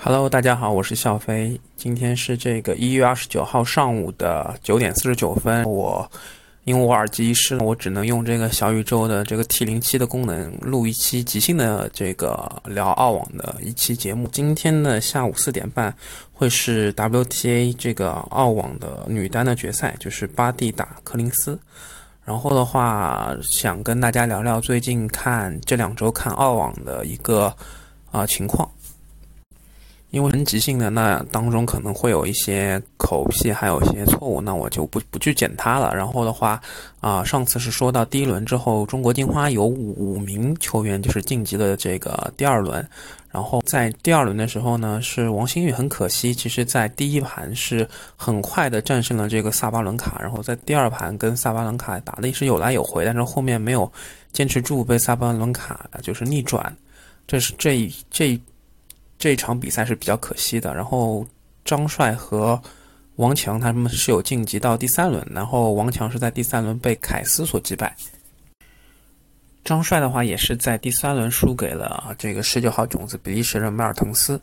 Hello，大家好，我是笑飞。今天是这个一月二十九号上午的九点四十九分。我因为我耳机失了，我只能用这个小宇宙的这个 T 零七的功能录一期即兴的这个聊澳网的一期节目。今天的下午四点半会是 WTA 这个澳网的女单的决赛，就是巴蒂打柯林斯。然后的话，想跟大家聊聊最近看这两周看澳网的一个啊情况。因为很即兴的，那当中可能会有一些口癖，还有一些错误，那我就不不去剪它了。然后的话，啊，上次是说到第一轮之后，中国金花有五名球员就是晋级了这个第二轮。然后在第二轮的时候呢，是王星宇很可惜，其实在第一盘是很快的战胜了这个萨巴伦卡，然后在第二盘跟萨巴伦卡打的也是有来有回，但是后面没有坚持住，被萨巴伦卡就是逆转。这是这这。这场比赛是比较可惜的。然后张帅和王强他们是有晋级到第三轮，然后王强是在第三轮被凯斯所击败。张帅的话也是在第三轮输给了这个十九号种子比利时人梅尔滕斯。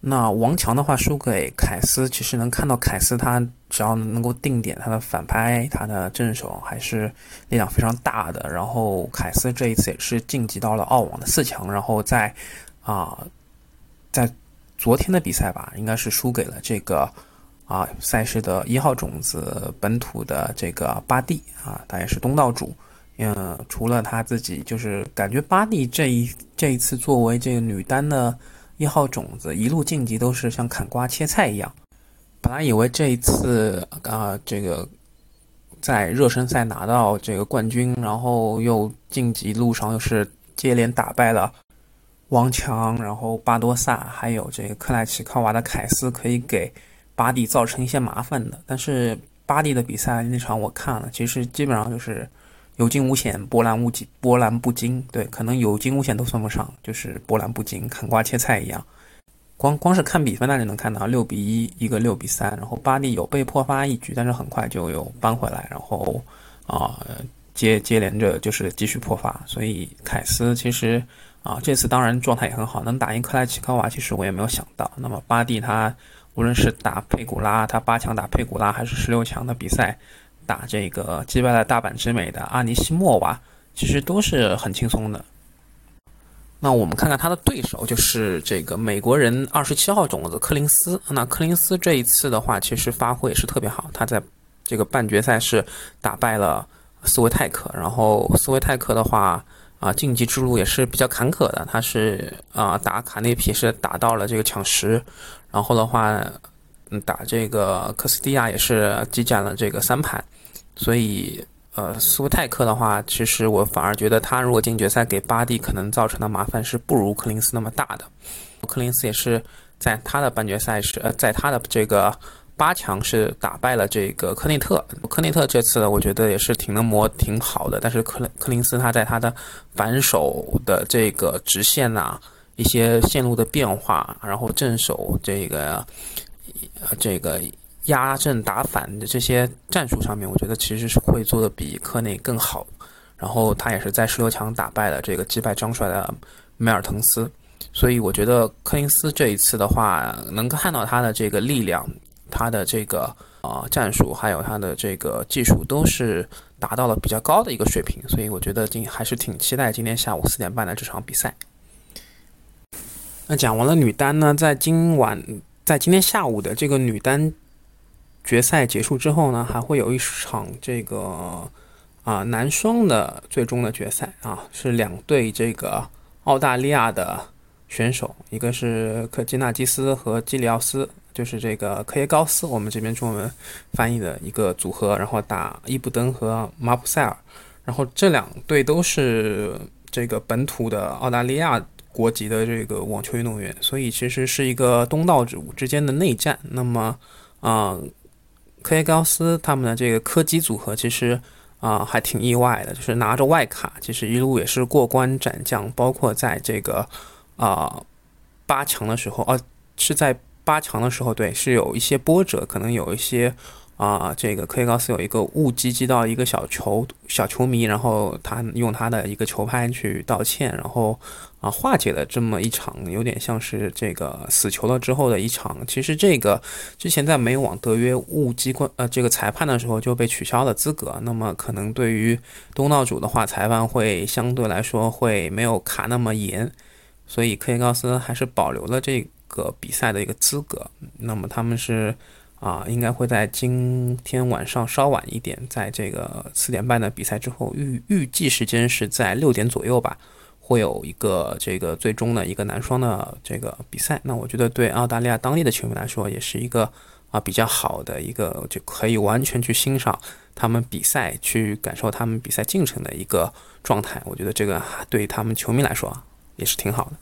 那王强的话输给凯斯，其实能看到凯斯他只要能够定点，他的反拍、他的正手还是力量非常大的。然后凯斯这一次也是晋级到了澳网的四强，然后在啊。在昨天的比赛吧，应该是输给了这个啊赛事的一号种子本土的这个巴蒂啊，他也是东道主。嗯，除了他自己，就是感觉巴蒂这一这一次作为这个女单的一号种子，一路晋级都是像砍瓜切菜一样。本来以为这一次啊，这个在热身赛拿到这个冠军，然后又晋级路上又是接连打败了。王强，然后巴多萨，还有这个克莱奇科娃的凯斯，可以给巴蒂造成一些麻烦的。但是巴蒂的比赛那场我看了，其实基本上就是有惊无险，波澜无惊，波澜不惊。对，可能有惊无险都算不上，就是波澜不惊，砍瓜切菜一样。光光是看比分，那就能看到六比一，一个六比三。然后巴蒂有被破发一局，但是很快就有扳回来，然后啊接接连着就是继续破发。所以凯斯其实。啊，这次当然状态也很好，能打赢克莱奇科娃，其实我也没有想到。那么巴蒂他无论是打佩古拉，他八强打佩古拉，还是十六强的比赛打这个击败了大阪直美的阿尼西莫娃，其实都是很轻松的。那我们看看他的对手，就是这个美国人二十七号种子柯林斯。那柯林斯这一次的话，其实发挥也是特别好，他在这个半决赛是打败了斯维泰克，然后斯维泰克的话。啊，晋级之路也是比较坎坷的。他是啊，打卡内皮是打到了这个抢十，然后的话，嗯，打这个科斯蒂亚也是激战了这个三盘。所以，呃，斯维泰克的话，其实我反而觉得他如果进决赛，给巴蒂可能造成的麻烦是不如柯林斯那么大的。柯林斯也是在他的半决赛时呃，在他的这个。八强是打败了这个科内特，科内特这次呢我觉得也是挺能磨，挺好的。但是克克林斯他在他的反手的这个直线呐，一些线路的变化，然后正手这个这个压阵打反的这些战术上面，我觉得其实是会做的比科内更好。然后他也是在十六强打败了这个击败张帅的梅尔滕斯，所以我觉得科林斯这一次的话，能看到他的这个力量。他的这个啊战术，还有他的这个技术，都是达到了比较高的一个水平，所以我觉得今还是挺期待今天下午四点半的这场比赛。那讲完了女单呢，在今晚，在今天下午的这个女单决赛结束之后呢，还会有一场这个啊男双的最终的决赛啊，是两队这个澳大利亚的选手，一个是科基纳基斯和基里奥斯。就是这个科耶高斯，我们这边中文翻译的一个组合，然后打伊布登和马普塞尔，然后这两队都是这个本土的澳大利亚国籍的这个网球运动员，所以其实是一个东道主之间的内战。那么，啊，科耶高斯他们的这个科基组合其实啊还挺意外的，就是拿着外卡，其实一路也是过关斩将，包括在这个啊八强的时候，啊是在。八强的时候，对，是有一些波折，可能有一些啊，这个科耶高斯有一个误击击到一个小球小球迷，然后他用他的一个球拍去道歉，然后啊化解了这么一场有点像是这个死球了之后的一场。其实这个之前在美网德约误击关呃这个裁判的时候就被取消了资格，那么可能对于东道主的话，裁判会相对来说会没有卡那么严，所以科耶高斯还是保留了这个比赛的一个资格。那么他们是。啊，应该会在今天晚上稍晚一点，在这个四点半的比赛之后，预预计时间是在六点左右吧，会有一个这个最终的一个男双的这个比赛。那我觉得对澳大利亚当地的球迷来说，也是一个啊比较好的一个，就可以完全去欣赏他们比赛，去感受他们比赛进程的一个状态。我觉得这个对他们球迷来说也是挺好的。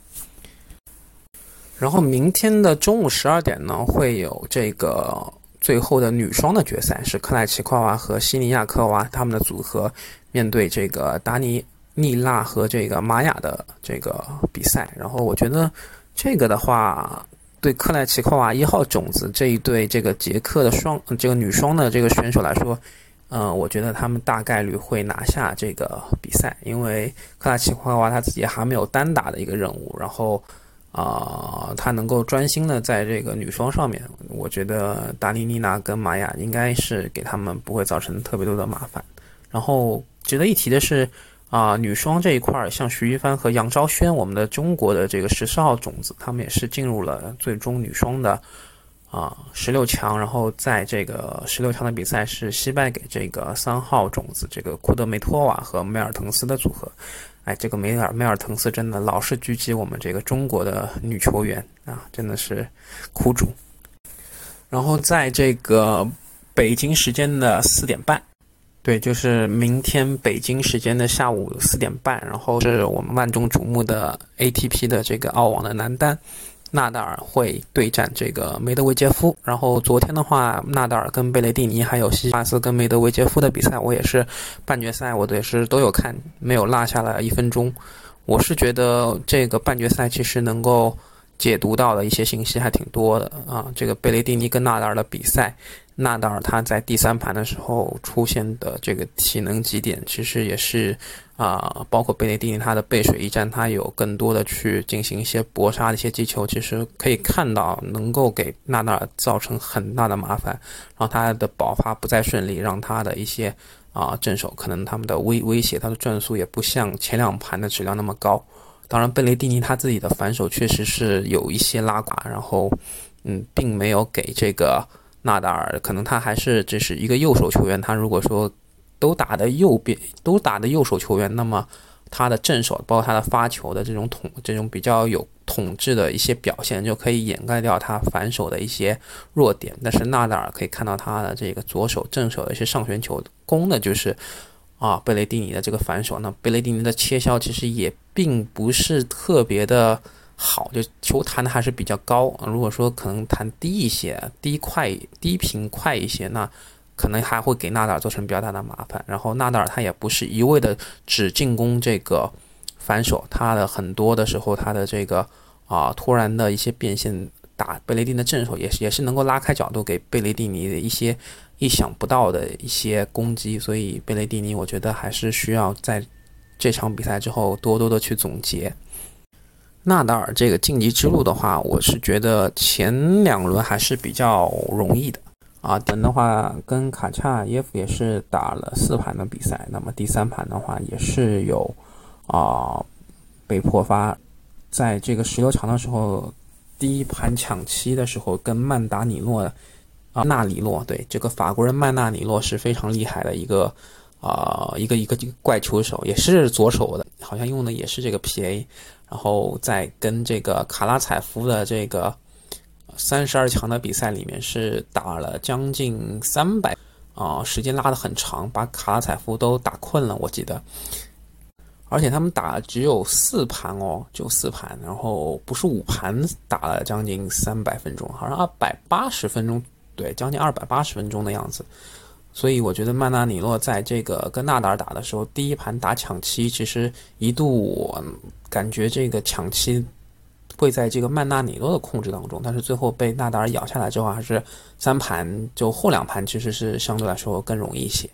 然后明天的中午十二点呢，会有这个最后的女双的决赛，是克莱奇科娃和西尼亚科娃他们的组合面对这个达尼妮娜和这个玛雅的这个比赛。然后我觉得这个的话，对克莱奇科娃一号种子这一对这个捷克的双这个女双的这个选手来说，嗯，我觉得他们大概率会拿下这个比赛，因为克莱奇科娃她自己还没有单打的一个任务，然后。啊，他能够专心的在这个女双上面，我觉得达尼妮娜跟玛雅应该是给他们不会造成特别多的麻烦。然后值得一提的是，啊，女双这一块儿，像徐一帆和杨昭轩，我们的中国的这个十四号种子，他们也是进入了最终女双的啊十六强。然后在这个十六强的比赛是惜败给这个三号种子这个库德梅托瓦和梅尔滕斯的组合。哎，这个梅尔梅尔滕斯真的老是狙击我们这个中国的女球员啊，真的是苦主。然后在这个北京时间的四点半，对，就是明天北京时间的下午四点半，然后是我们万众瞩目的 ATP 的这个澳网的男单。纳达尔会对战这个梅德韦杰夫，然后昨天的话，纳达尔跟贝雷蒂尼，还有西西帕斯跟梅德韦杰夫的比赛，我也是半决赛，我也是都有看，没有落下了一分钟。我是觉得这个半决赛其实能够解读到的一些信息还挺多的啊。这个贝雷蒂尼跟纳达尔的比赛。纳达尔他在第三盘的时候出现的这个体能极点，其实也是啊，包括贝雷蒂尼他的背水一战，他有更多的去进行一些搏杀的一些击球，其实可以看到能够给纳达尔造成很大的麻烦，然后他的爆发不再顺利，让他的一些啊正手可能他们的威威胁他的转速也不像前两盘的质量那么高。当然，贝雷蒂尼他自己的反手确实是有一些拉垮，然后嗯，并没有给这个。纳达尔可能他还是这是一个右手球员，他如果说都打的右边都打的右手球员，那么他的正手包括他的发球的这种统这种比较有统治的一些表现，就可以掩盖掉他反手的一些弱点。但是纳达尔可以看到他的这个左手正手的一些上旋球攻的就是啊贝雷蒂尼的这个反手，那贝雷蒂尼的切削其实也并不是特别的。好，就球弹的还是比较高。如果说可能弹低一些，低快低频快一些，那可能还会给纳达尔造成比较大的麻烦。然后纳达尔他也不是一味的只进攻这个反手，他的很多的时候他的这个啊突然的一些变现打贝雷蒂尼的正手也是也是能够拉开角度给贝雷蒂尼的一些意想不到的一些攻击。所以贝雷蒂尼我觉得还是需要在这场比赛之后多多的去总结。纳达尔这个晋级之路的话，我是觉得前两轮还是比较容易的啊。等的话，跟卡恰耶夫也是打了四盘的比赛，那么第三盘的话也是有啊被破发。在这个十六强的时候，第一盘抢七的时候，跟曼达尼诺啊纳里诺对这个法国人曼纳里诺是非常厉害的一个啊一个一个怪球手，也是左手的，好像用的也是这个 PA。然后在跟这个卡拉采夫的这个三十二强的比赛里面是打了将近三百啊，时间拉得很长，把卡拉采夫都打困了，我记得。而且他们打只有四盘哦，就四盘，然后不是五盘，打了将近三百分钟，好像二百八十分钟，对，将近二百八十分钟的样子。所以我觉得曼纳里诺在这个跟纳达尔打的时候，第一盘打抢七，其实一度感觉这个抢七会在这个曼纳尼诺的控制当中，但是最后被纳达尔咬下来之后，还是三盘就后两盘其实是相对来说更容易一些。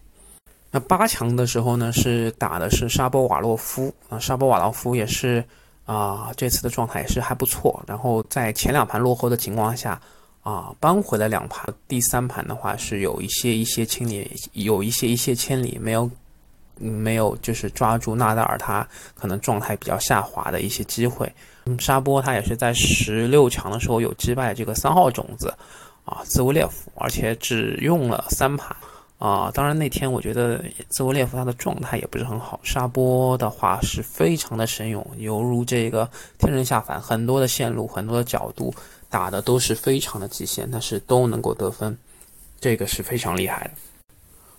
那八强的时候呢，是打的是沙波瓦洛夫啊，沙波瓦洛夫也是啊，这次的状态也是还不错。然后在前两盘落后的情况下啊，扳回了两盘。第三盘的话是有一些一些千里，有一些一些千里没有。没有，就是抓住纳达尔他可能状态比较下滑的一些机会。嗯，沙波他也是在十六强的时候有击败这个三号种子啊兹维列夫，而且只用了三盘啊。当然那天我觉得兹维列夫他的状态也不是很好，沙波的话是非常的神勇，犹如这个天人下凡，很多的线路，很多的角度打的都是非常的极限，但是都能够得分，这个是非常厉害的。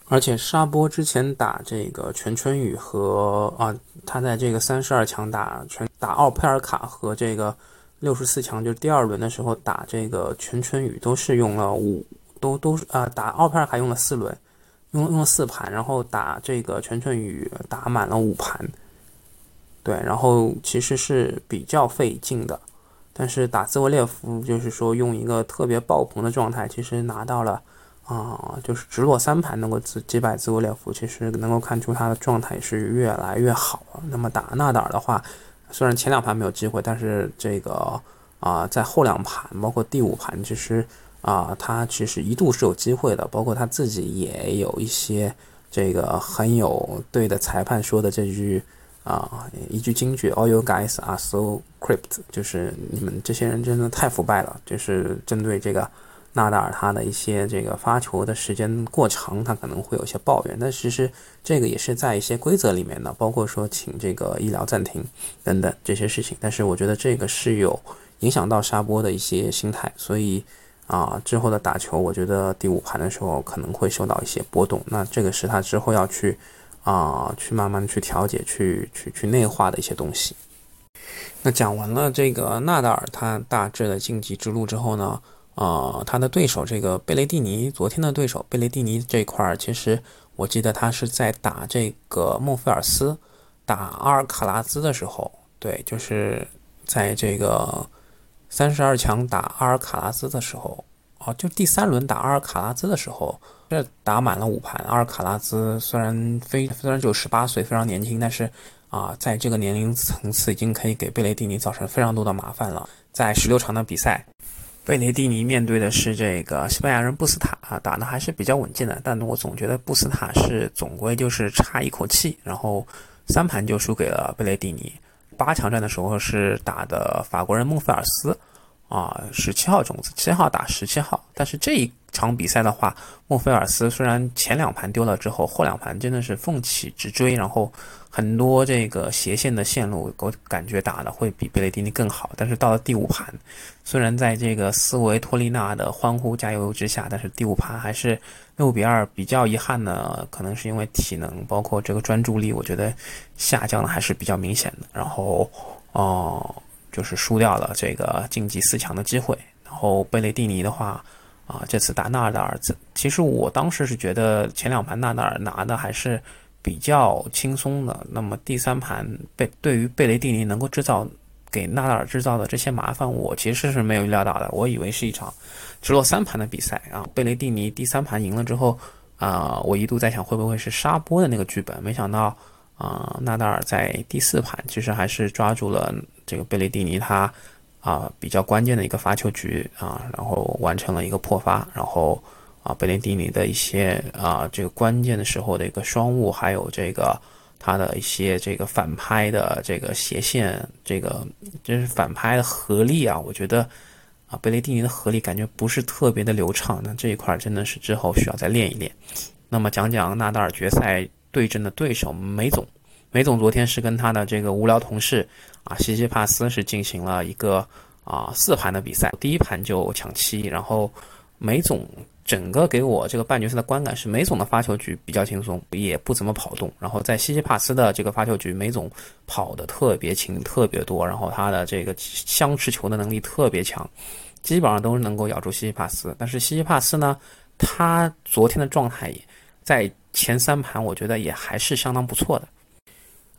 而且沙波之前打这个全春雨和啊，他在这个三十二强打全打奥佩尔卡和这个六十四强，就是第二轮的时候打这个全春雨都是用了五，都都啊打奥佩尔卡用了四轮，用用了四盘，然后打这个全春雨打满了五盘，对，然后其实是比较费劲的，但是打兹维列夫就是说用一个特别爆棚的状态，其实拿到了。啊，就是直落三盘能够击击败兹维列夫，其实能够看出他的状态是越来越好了。那么打纳达尔的话，虽然前两盘没有机会，但是这个啊，在后两盘，包括第五盘，其实啊，他其实一度是有机会的。包括他自己也有一些这个很有对的裁判说的这句啊一句金句：“All you guys are so crypt”，就是你们这些人真的太腐败了。就是针对这个。纳达尔他的一些这个发球的时间过长，他可能会有些抱怨，但其实这个也是在一些规则里面的，包括说请这个医疗暂停等等这些事情。但是我觉得这个是有影响到沙波的一些心态，所以啊之后的打球，我觉得第五盘的时候可能会受到一些波动。那这个是他之后要去啊去慢慢去调节、去去去内化的一些东西。那讲完了这个纳达尔他大致的晋级之路之后呢？啊，他的对手这个贝雷蒂尼，昨天的对手贝雷蒂尼这块儿，其实我记得他是在打这个孟菲尔斯，打阿尔卡拉兹的时候，对，就是在这个三十二强打阿尔卡拉兹的时候，哦，就第三轮打阿尔卡拉兹的时候，这打满了五盘。阿尔卡拉兹虽然非虽然只有十八岁，非常年轻，但是啊，在这个年龄层次已经可以给贝雷蒂尼造成非常多的麻烦了。在十六场的比赛。贝雷蒂尼面对的是这个西班牙人布斯塔啊，打的还是比较稳健的，但我总觉得布斯塔是总归就是差一口气，然后三盘就输给了贝雷蒂尼。八强战的时候是打的法国人孟菲尔斯啊，十七号种子，七号打十七号，但是这一场比赛的话，孟菲尔斯虽然前两盘丢了之后，后两盘真的是奋起直追，然后。很多这个斜线的线路，我感觉打的会比贝雷蒂尼更好。但是到了第五盘，虽然在这个斯维托利娜的欢呼加油之下，但是第五盘还是六比二，比较遗憾的，可能是因为体能包括这个专注力，我觉得下降的还是比较明显的。然后哦，就是输掉了这个晋级四强的机会。然后贝雷蒂尼的话啊，这次打纳达尔，其实我当时是觉得前两盘纳达尔拿的还是。比较轻松的，那么第三盘贝对于贝雷蒂尼能够制造给纳达尔制造的这些麻烦，我其实是没有预料到的。我以为是一场直落三盘的比赛啊，贝雷蒂尼第三盘赢了之后啊，我一度在想会不会是沙波的那个剧本，没想到啊，纳达尔在第四盘其实还是抓住了这个贝雷蒂尼他啊比较关键的一个发球局啊，然后完成了一个破发，然后。啊，贝雷蒂尼的一些啊，这个关键的时候的一个双误，还有这个他的一些这个反拍的这个斜线，这个就是反拍的合力啊，我觉得啊，贝雷蒂尼的合力感觉不是特别的流畅，那这一块真的是之后需要再练一练。那么讲讲纳达尔决赛对阵的对手梅总，梅总昨天是跟他的这个无聊同事啊西西帕斯是进行了一个啊四盘的比赛，第一盘就抢七，然后梅总。整个给我这个半决赛的观感是，梅总的发球局比较轻松，也不怎么跑动。然后在西西帕斯的这个发球局，梅总跑的特别勤，特别多。然后他的这个相持球的能力特别强，基本上都是能够咬住西西帕斯。但是西西帕斯呢，他昨天的状态也在前三盘，我觉得也还是相当不错的。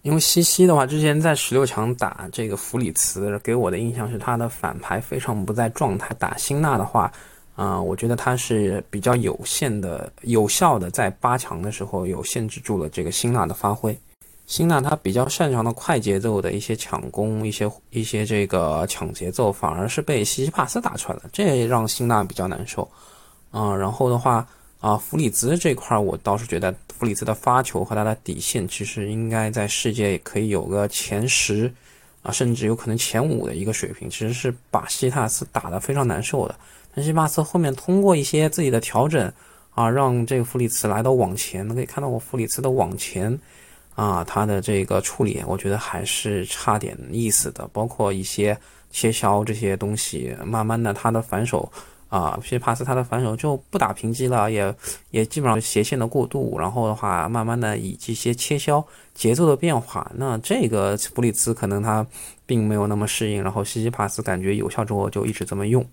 因为西西的话，之前在十六强打这个弗里茨，给我的印象是他的反拍非常不在状态。打辛纳的话，啊，我觉得他是比较有限的、有效的，在八强的时候有限制住了这个辛纳的发挥。辛纳他比较擅长的快节奏的一些抢攻、一些一些这个抢节奏，反而是被西西帕斯打出来了，这让辛纳比较难受。啊，然后的话。啊，弗里兹这块我倒是觉得弗里兹的发球和他的底线其实应该在世界也可以有个前十啊，甚至有可能前五的一个水平，其实是把西塔斯打得非常难受的。但西帕斯后面通过一些自己的调整啊，让这个弗里茨来到网前，可以看到我弗里茨的网前啊，他的这个处理我觉得还是差点意思的，包括一些切削这些东西，慢慢的他的反手。啊，皮帕斯他的反手就不打平击了，也也基本上斜线的过渡，然后的话，慢慢的以这些切削节奏的变化，那这个弗里兹可能他并没有那么适应，然后西西帕斯感觉有效之后就一直这么用。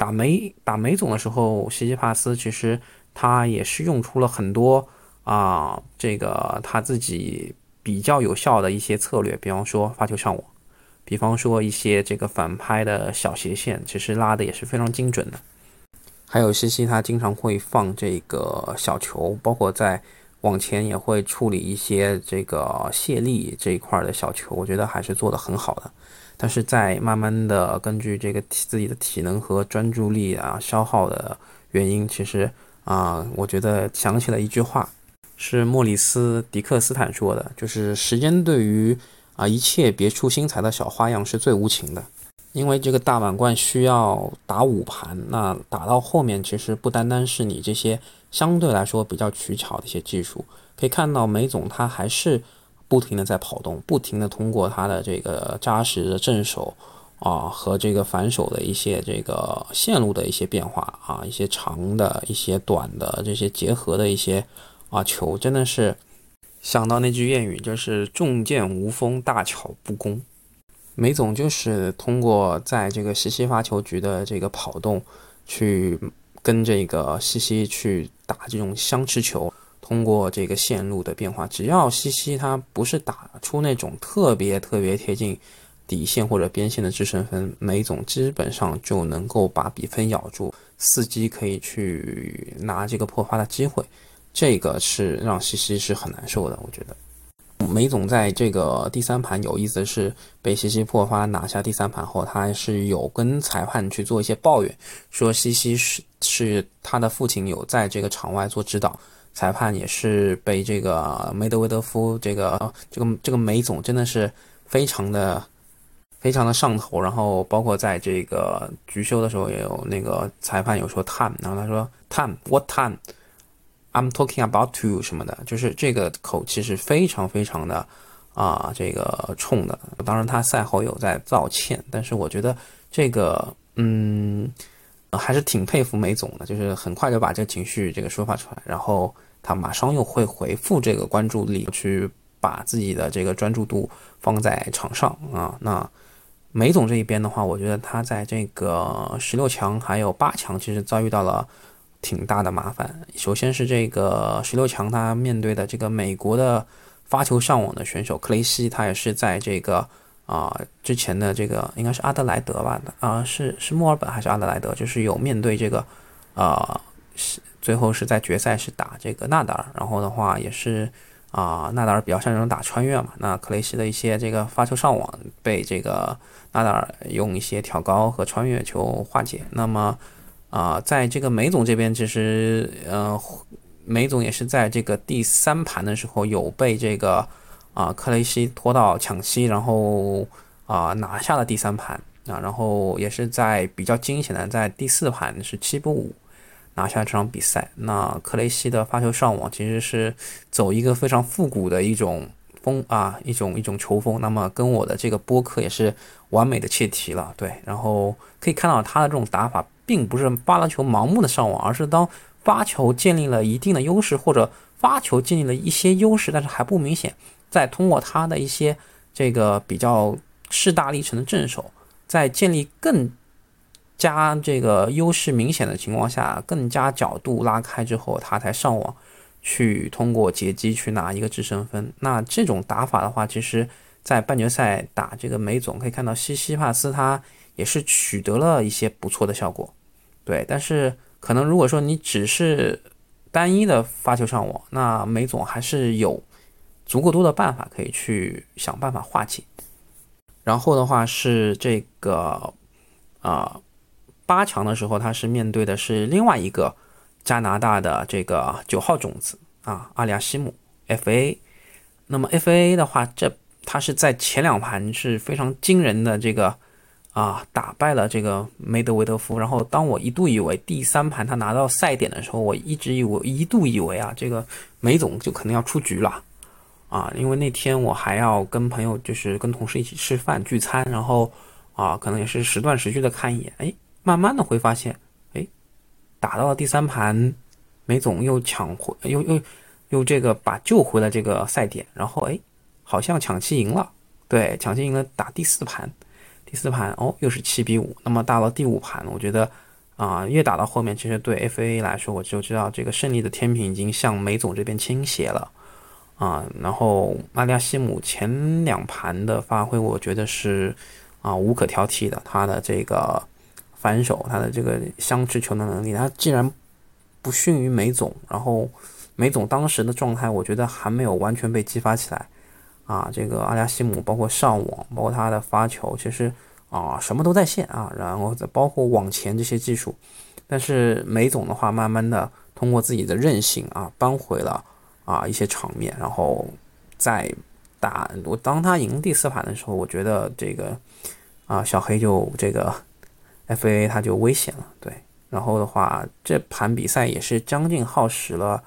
打梅打梅总的时候，西西帕斯其实他也是用出了很多啊，这个他自己比较有效的一些策略，比方说发球上网，比方说一些这个反拍的小斜线，其实拉的也是非常精准的。还有西西，他经常会放这个小球，包括在往前也会处理一些这个卸力这一块的小球，我觉得还是做得很好的。但是在慢慢的根据这个体自己的体能和专注力啊消耗的原因，其实啊，我觉得想起了一句话，是莫里斯·迪克斯坦说的，就是时间对于啊一切别出心裁的小花样是最无情的。因为这个大满贯需要打五盘，那打到后面其实不单单是你这些相对来说比较取巧的一些技术，可以看到梅总他还是不停的在跑动，不停的通过他的这个扎实的正手啊和这个反手的一些这个线路的一些变化啊，一些长的一些短的这些结合的一些啊球，真的是想到那句谚语，就是重剑无锋，大巧不工。梅总就是通过在这个西西发球局的这个跑动，去跟这个西西去打这种相持球，通过这个线路的变化，只要西西他不是打出那种特别特别贴近底线或者边线的制胜分，梅总基本上就能够把比分咬住，伺机可以去拿这个破发的机会，这个是让西西是很难受的，我觉得。梅总在这个第三盘有意思的是，被西西破发拿下第三盘后，他还是有跟裁判去做一些抱怨，说西西是是他的父亲有在这个场外做指导，裁判也是被这个梅德韦德夫这个这个这个梅总真的是非常的非常的上头，然后包括在这个局休的时候也有那个裁判有说 time，然后他说 time what time。I'm talking about to 什么的，就是这个口气是非常非常的啊，这个冲的。当然，他赛后有在道歉，但是我觉得这个嗯，还是挺佩服梅总的，就是很快就把这个情绪这个抒发出来，然后他马上又会回复这个关注力，去把自己的这个专注度放在场上啊。那梅总这一边的话，我觉得他在这个十六强还有八强，其实遭遇到了。挺大的麻烦。首先是这个十六强，他面对的这个美国的发球上网的选手克雷西，他也是在这个啊之前的这个应该是阿德莱德吧啊是是墨尔本还是阿德莱德，就是有面对这个啊是最后是在决赛是打这个纳达尔，然后的话也是啊纳达尔比较擅长打穿越嘛，那克雷西的一些这个发球上网被这个纳达尔用一些挑高和穿越球化解，那么。啊，在这个梅总这边，其实，呃，梅总也是在这个第三盘的时候有被这个啊克雷西拖到抢七，然后啊拿下了第三盘啊，然后也是在比较惊险的在第四盘是七不五拿下这场比赛。那克雷西的发球上网其实是走一个非常复古的一种风啊，一种一种球风，那么跟我的这个播客也是完美的切题了。对，然后可以看到他的这种打法。并不是发了球盲目的上网，而是当发球建立了一定的优势，或者发球建立了一些优势，但是还不明显，再通过他的一些这个比较势大力沉的正手，在建立更加这个优势明显的情况下，更加角度拉开之后，他才上网。去通过截击去拿一个制胜分。那这种打法的话，其实，在半决赛打这个梅总可以看到，西西帕斯他也是取得了一些不错的效果。对，但是可能如果说你只是单一的发球上网，那梅总还是有足够多的办法可以去想办法化解。然后的话是这个，啊，八强的时候他是面对的是另外一个加拿大的这个九号种子啊，阿里亚西姆 FA。那么 FA 的话，这他是在前两盘是非常惊人的这个。啊，打败了这个梅德韦德夫。然后，当我一度以为第三盘他拿到赛点的时候，我一直以为一度以为啊，这个梅总就可能要出局了啊。因为那天我还要跟朋友，就是跟同事一起吃饭聚餐，然后啊，可能也是时断时续的看一眼。哎，慢慢的会发现，哎，打到了第三盘，梅总又抢回，又又又这个把救回了这个赛点。然后哎，好像抢七赢了，对，抢七赢了，打第四盘。第四盘哦，又是七比五。那么到了第五盘，我觉得啊，越打到后面，其实对 FA 来说，我就知道这个胜利的天平已经向梅总这边倾斜了啊。然后阿利亚西姆前两盘的发挥，我觉得是啊无可挑剔的。他的这个反手，他的这个相持球的能力，他既然不逊于梅总，然后梅总当时的状态，我觉得还没有完全被激发起来。啊，这个阿加西姆包括上网，包括他的发球，其实啊什么都在线啊，然后包括往前这些技术，但是梅总的话，慢慢的通过自己的韧性啊，扳回了啊一些场面，然后在打我当他赢第四盘的时候，我觉得这个啊小黑就这个，F A A 他就危险了，对，然后的话这盘比赛也是将近耗时了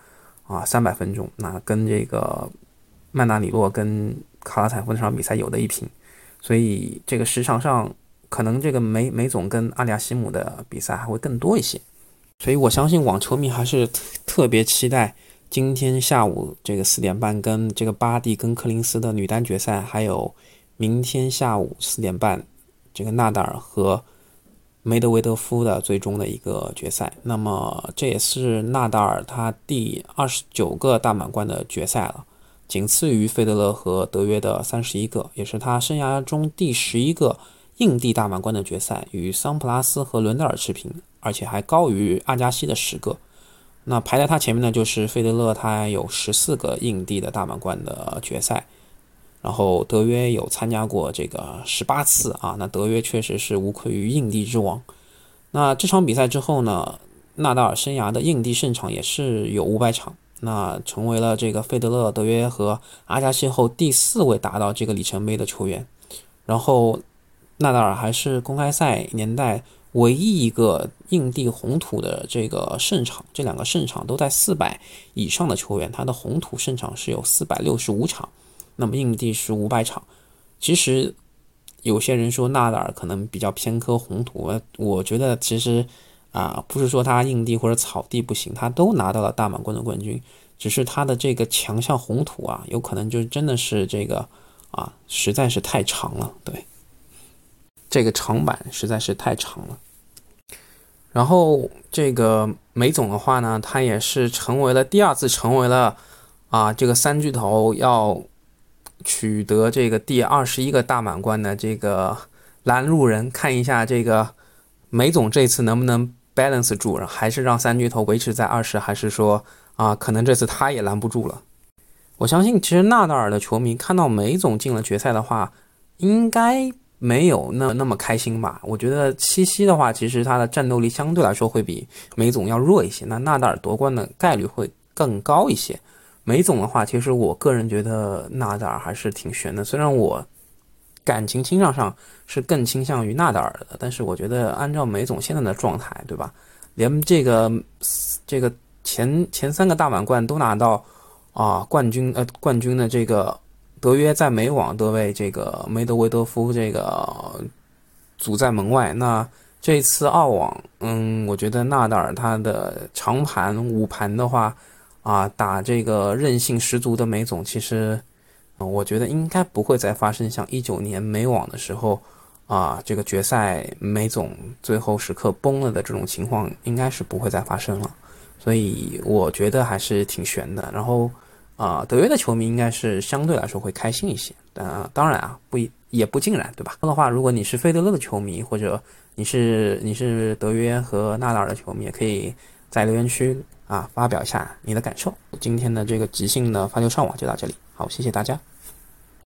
啊三百分钟，那跟这个。曼纳里洛跟卡拉采夫那场比赛有的一拼，所以这个时长上可能这个梅梅总跟阿里亚西姆的比赛还会更多一些，所以我相信网球迷还是特别期待今天下午这个四点半跟这个巴蒂跟柯林斯的女单决赛，还有明天下午四点半这个纳达尔和梅德韦德夫的最终的一个决赛。那么这也是纳达尔他第二十九个大满贯的决赛了。仅次于费德勒和德约的三十一个，也是他生涯中第十一个硬地大满贯的决赛，与桑普拉斯和伦德尔持平，而且还高于阿加西的十个。那排在他前面的就是费德勒，他有十四个硬地的大满贯的决赛，然后德约有参加过这个十八次啊，那德约确实是无愧于硬地之王。那这场比赛之后呢，纳达尔生涯的硬地胜场也是有五百场。那成为了这个费德勒、德约和阿加西后第四位达到这个里程碑的球员。然后，纳达尔还是公开赛年代唯一一个印地红土的这个胜场，这两个胜场都在四百以上的球员，他的红土胜场是有四百六十五场，那么印地是五百场。其实有些人说纳达尔可能比较偏科红土，我觉得其实。啊，不是说他硬地或者草地不行，他都拿到了大满贯的冠军，只是他的这个强项红土啊，有可能就真的是这个啊，实在是太长了，对，这个长板实在是太长了。然后这个梅总的话呢，他也是成为了第二次成为了啊，这个三巨头要取得这个第二十一个大满贯的这个拦路人，看一下这个梅总这次能不能。balance 住，还是让三巨头维持在二十，还是说啊，可能这次他也拦不住了？我相信，其实纳达尔的球迷看到梅总进了决赛的话，应该没有那那么开心吧？我觉得七夕的话，其实他的战斗力相对来说会比梅总要弱一些，那纳达尔夺冠的概率会更高一些。梅总的话，其实我个人觉得纳达尔还是挺悬的，虽然我。感情倾向上是更倾向于纳达尔的，但是我觉得按照梅总现在的状态，对吧？连这个这个前前三个大满贯都拿到啊冠军呃冠军的这个德约在美网都被这个梅德韦德夫这个阻在门外。那这次澳网，嗯，我觉得纳达尔他的长盘五盘的话啊，打这个韧性十足的梅总，其实。我觉得应该不会再发生像一九年美网的时候，啊，这个决赛梅总最后时刻崩了的这种情况，应该是不会再发生了。所以我觉得还是挺悬的。然后啊，德约的球迷应该是相对来说会开心一些。啊，当然啊，不也不尽然，对吧？的话，如果你是费德勒的球迷，或者你是你是德约和纳达尔的球迷，也可以在留言区啊发表一下你的感受。今天的这个即兴的发球上网就到这里，好，谢谢大家。